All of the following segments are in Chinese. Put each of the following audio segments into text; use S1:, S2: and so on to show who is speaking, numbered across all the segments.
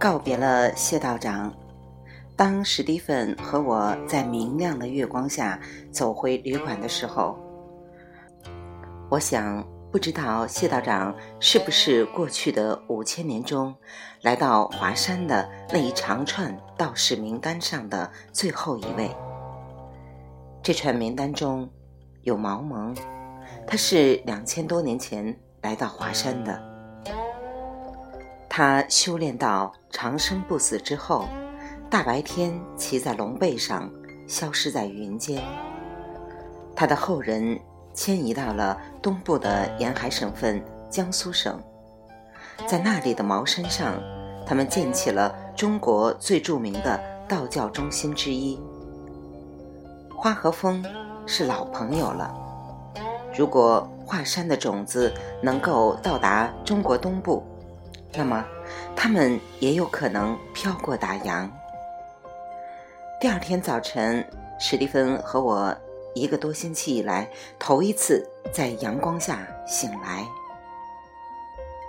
S1: 告别了谢道长。当史蒂芬和我在明亮的月光下走回旅馆的时候，我想，不知道谢道长是不是过去的五千年中来到华山的那一长串道士名单上的最后一位。这串名单中有毛蒙，他是两千多年前来到华山的。他修炼到长生不死之后。大白天骑在龙背上，消失在云间。他的后人迁移到了东部的沿海省份江苏省，在那里的茅山上，他们建起了中国最著名的道教中心之一。花和风是老朋友了。如果华山的种子能够到达中国东部，那么他们也有可能飘过大洋。第二天早晨，史蒂芬和我一个多星期以来头一次在阳光下醒来。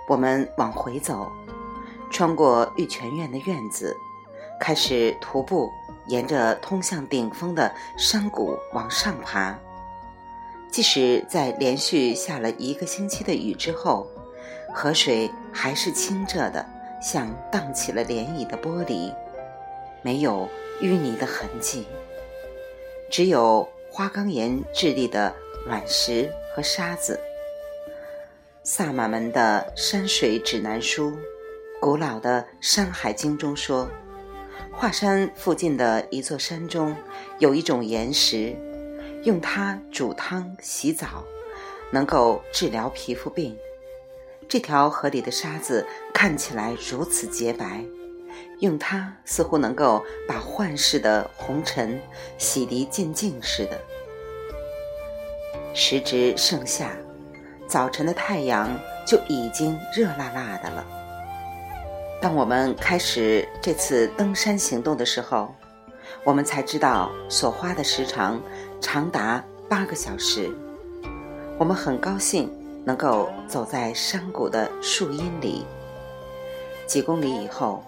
S1: 我们往回走，穿过玉泉院的院子，开始徒步沿着通向顶峰的山谷往上爬。即使在连续下了一个星期的雨之后，河水还是清澈的，像荡起了涟漪的玻璃，没有。淤泥的痕迹，只有花岗岩质地的卵石和沙子。萨满们的山水指南书，古老的《山海经》中说，华山附近的一座山中有一种岩石，用它煮汤洗澡，能够治疗皮肤病。这条河里的沙子看起来如此洁白。用它似乎能够把幻世的红尘洗涤净净似的。时值盛夏，早晨的太阳就已经热辣辣的了。当我们开始这次登山行动的时候，我们才知道所花的时长长达八个小时。我们很高兴能够走在山谷的树荫里。几公里以后。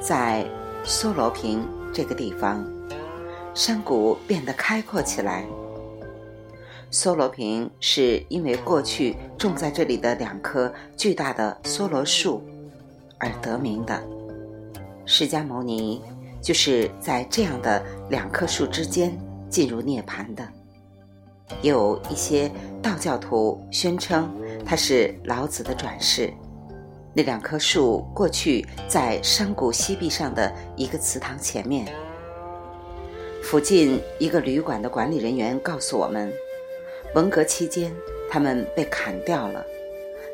S1: 在梭罗坪这个地方，山谷变得开阔起来。梭罗坪是因为过去种在这里的两棵巨大的梭罗树而得名的。释迦牟尼就是在这样的两棵树之间进入涅槃的。有一些道教徒宣称他是老子的转世。那两棵树过去在山谷西壁上的一个祠堂前面。附近一个旅馆的管理人员告诉我们，文革期间他们被砍掉了，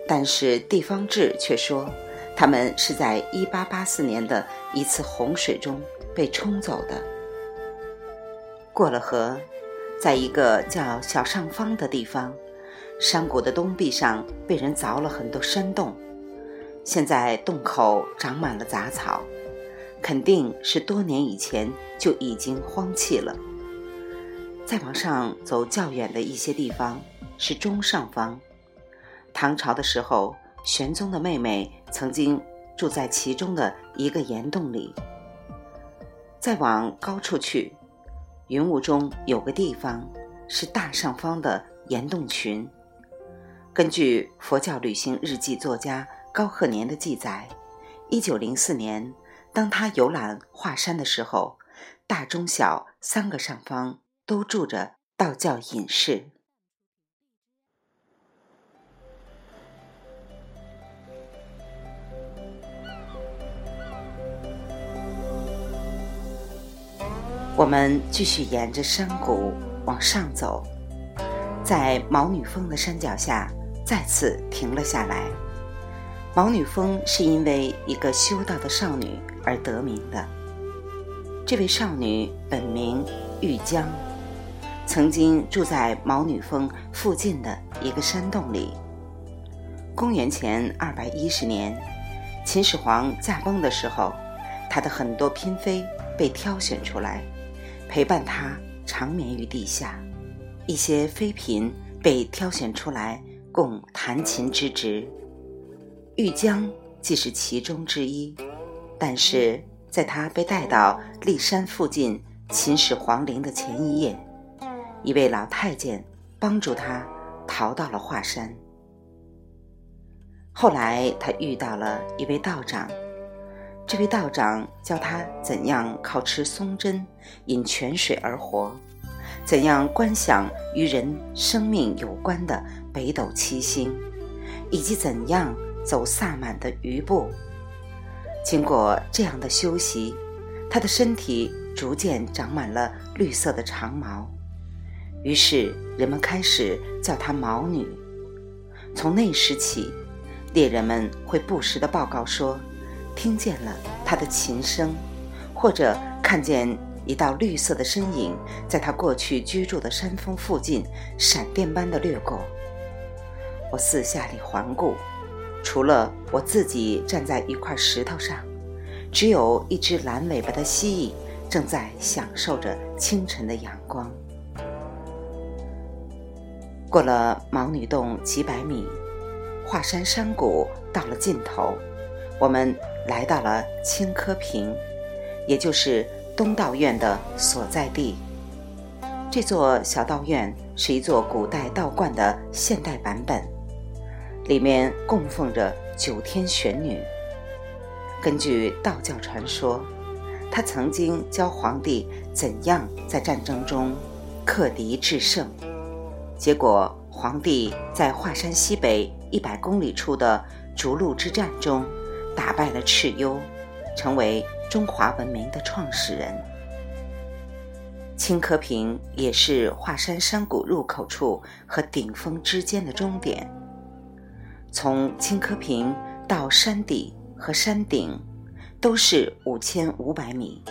S1: 但是地方志却说他们是在1884年的一次洪水中被冲走的。过了河，在一个叫小上方的地方，山谷的东壁上被人凿了很多山洞。现在洞口长满了杂草，肯定是多年以前就已经荒弃了。再往上走较远的一些地方是中上方，唐朝的时候，玄宗的妹妹曾经住在其中的一个岩洞里。再往高处去，云雾中有个地方是大上方的岩洞群。根据佛教旅行日记作家。高鹤年的记载：一九零四年，当他游览华山的时候，大、中、小三个上方都住着道教隐士。我们继续沿着山谷往上走，在毛女峰的山脚下再次停了下来。毛女峰是因为一个修道的少女而得名的。这位少女本名玉江，曾经住在毛女峰附近的一个山洞里。公元前二百一十年，秦始皇驾崩的时候，他的很多嫔妃被挑选出来，陪伴他长眠于地下。一些妃嫔被挑选出来供弹琴之职。玉江既是其中之一，但是在他被带到骊山附近秦始皇陵的前一夜，一位老太监帮助他逃到了华山。后来他遇到了一位道长，这位道长教他怎样靠吃松针、饮泉水而活，怎样观想与人生命有关的北斗七星，以及怎样走萨满的余步。经过这样的修习，他的身体逐渐长满了绿色的长毛，于是人们开始叫她毛女。从那时起，猎人们会不时地报告说，听见了他的琴声，或者看见一道绿色的身影在他过去居住的山峰附近闪电般的掠过。我四下里环顾。除了我自己站在一块石头上，只有一只蓝尾巴的蜥蜴正在享受着清晨的阳光。过了毛女洞几百米，华山山谷到了尽头，我们来到了青稞坪，也就是东道院的所在地。这座小道院是一座古代道观的现代版本。里面供奉着九天玄女。根据道教传说，她曾经教皇帝怎样在战争中克敌制胜。结果，皇帝在华山西北一百公里处的逐鹿之战中打败了蚩尤，成为中华文明的创始人。青稞坪也是华山山谷入口处和顶峰之间的终点。从青稞坪到山底和山顶，都是五千五百米，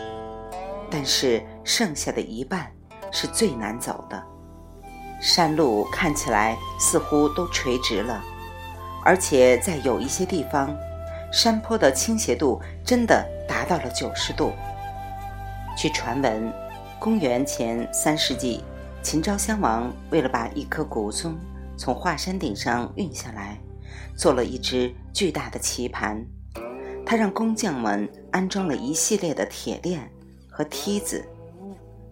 S1: 但是剩下的一半是最难走的。山路看起来似乎都垂直了，而且在有一些地方，山坡的倾斜度真的达到了九十度。据传闻，公元前三世纪，秦昭襄王为了把一棵古松从华山顶上运下来。做了一只巨大的棋盘，他让工匠们安装了一系列的铁链和梯子，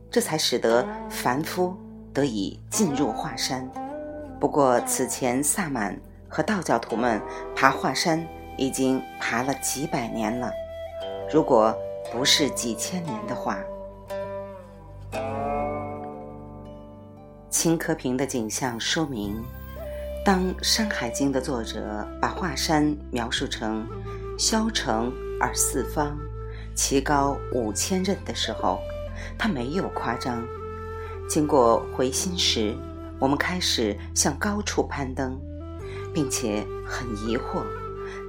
S1: 这才使得凡夫得以进入华山。不过，此前萨满和道教徒们爬华山已经爬了几百年了，如果不是几千年的话，青稞坪的景象说明。当《山海经》的作者把华山描述成削成而四方，其高五千仞的时候，他没有夸张。经过回心时，我们开始向高处攀登，并且很疑惑，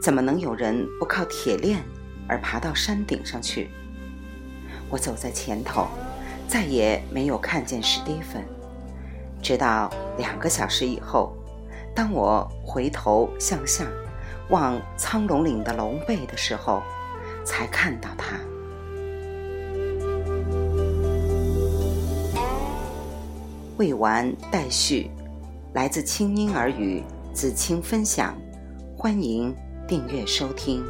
S1: 怎么能有人不靠铁链而爬到山顶上去？我走在前头，再也没有看见史蒂芬，直到两个小时以后。当我回头向下望苍龙岭的龙背的时候，才看到它。未完待续，来自清音儿语子清分享，欢迎订阅收听。